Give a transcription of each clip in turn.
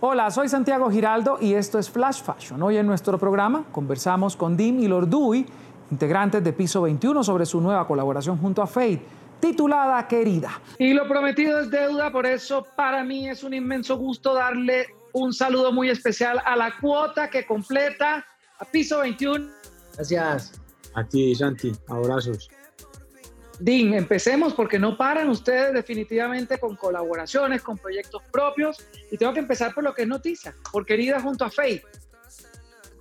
Hola, soy Santiago Giraldo y esto es Flash Fashion. Hoy en nuestro programa conversamos con Dim y Lordui, integrantes de Piso 21, sobre su nueva colaboración junto a Fate, titulada Querida. Y lo prometido es deuda, por eso para mí es un inmenso gusto darle un saludo muy especial a la cuota que completa a Piso 21. Gracias. A ti, Santi. Abrazos. Din, empecemos porque no paran ustedes definitivamente con colaboraciones, con proyectos propios y tengo que empezar por lo que es noticia, por Querida junto a Faith.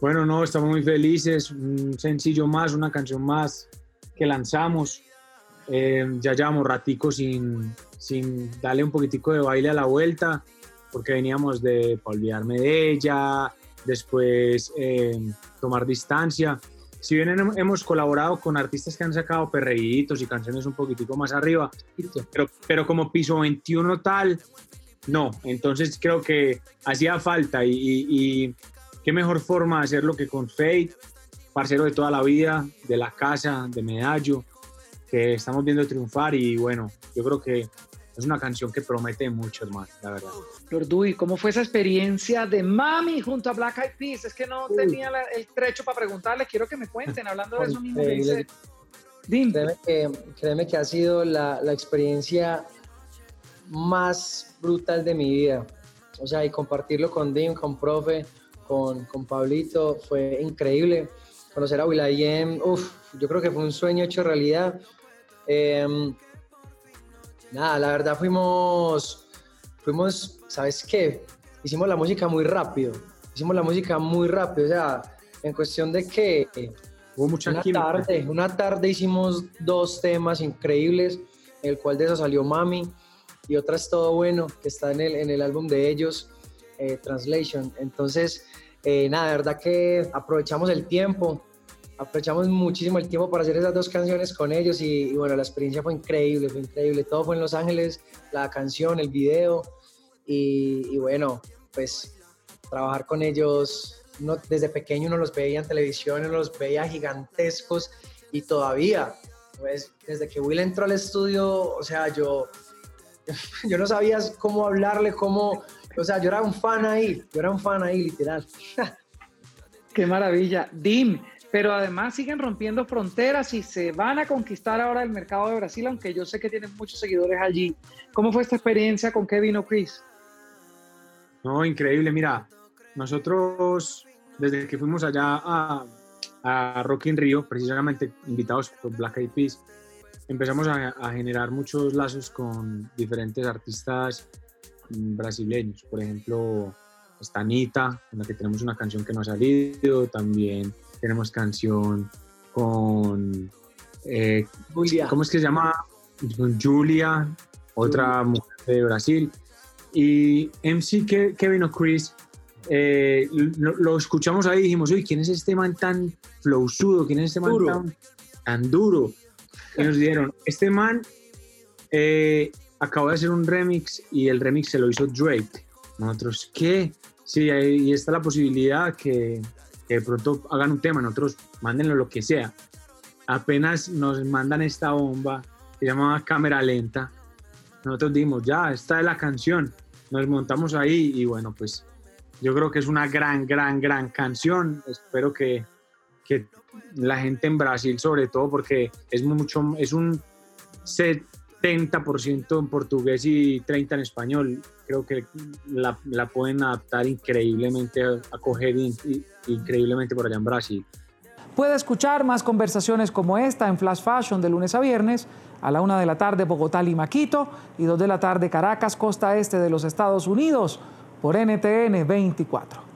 Bueno, no, estamos muy felices, un sencillo más, una canción más que lanzamos. Eh, ya llevamos ratico sin, sin darle un poquitico de baile a la vuelta, porque veníamos de olvidarme de ella, después eh, tomar distancia si bien hemos colaborado con artistas que han sacado perreitos y canciones un poquitico más arriba, pero, pero como piso 21 tal, no. Entonces creo que hacía falta y, qué mejor forma de hacerlo que con Fate, parcero de toda la vida, de la casa, de Medallo, que estamos viendo triunfar y bueno, yo creo que es una canción que promete mucho más, la verdad. Lorduy, ¿cómo fue esa experiencia de Mami junto a Black Eyed Peas? Es que no tenía el trecho para preguntarle, quiero que me cuenten, hablando de eso mismo dice. Créeme que, créeme que ha sido la, la, experiencia más brutal de mi vida. O sea, y compartirlo con Dim, con Profe, con, con Pablito, fue increíble. Conocer a Will.i.am, uff, yo creo que fue un sueño hecho realidad. Eh, Nada, la verdad fuimos, fuimos, ¿sabes qué? Hicimos la música muy rápido, hicimos la música muy rápido, o sea, en cuestión de que Hubo mucha una tarde, una tarde hicimos dos temas increíbles, el cual de eso salió Mami y otra es Todo Bueno, que está en el, en el álbum de ellos, eh, Translation. Entonces, eh, nada, de verdad que aprovechamos el tiempo, aprovechamos muchísimo el tiempo para hacer esas dos canciones con ellos y, bueno, la experiencia fue increíble, fue increíble. Todo fue en Los Ángeles, la canción, el video y, bueno, pues trabajar con ellos, no, desde pequeño uno los veía en televisión, uno los veía gigantescos y todavía, pues desde que Will entró al estudio, o sea, yo, yo no sabía cómo hablarle, cómo, o sea, yo era un fan ahí, yo era un fan ahí, literal. Qué maravilla. Dim, pero además siguen rompiendo fronteras y se van a conquistar ahora el mercado de Brasil, aunque yo sé que tienen muchos seguidores allí. ¿Cómo fue esta experiencia con Kevin o Chris? No, increíble. Mira, nosotros desde que fuimos allá a, a Rock in Rio, precisamente invitados por Black Eyed Peas, empezamos a, generar muchos lazos con diferentes artistas brasileños. Por ejemplo, Stanita, con la que tenemos una canción que no ha salido, también tenemos canción con... Eh, Julia. ¿Cómo es que se llama? Julia, otra mujer de Brasil. Y MC Kevin o Chris, eh, lo, escuchamos ahí y dijimos, uy, ¿quién es este man tan flowsudo? ¿Quién es este man Tan, tan, duro? Y nos dijeron, este man eh, acaba de hacer un remix y el remix se lo hizo Drake. Nosotros, ¿qué? Sí, ahí está la posibilidad que, que de pronto hagan un tema, nosotros mándenlo lo que sea. Apenas nos mandan esta bomba se llama Cámara Lenta, nosotros dimos, ya, esta es la canción, nos montamos ahí y bueno, pues yo creo que es una gran, gran, gran canción. Espero que, que la gente en Brasil, sobre todo, porque es mucho, es un 70% en portugués y 30% en español. Creo que la, pueden adaptar increíblemente, acoger increíblemente por allá en Brasil. Puede escuchar más conversaciones como esta en Flash Fashion de lunes a viernes a la una de la tarde Bogotá, Lima, Quito y dos de la tarde Caracas, costa este de los Estados Unidos por NTN 24.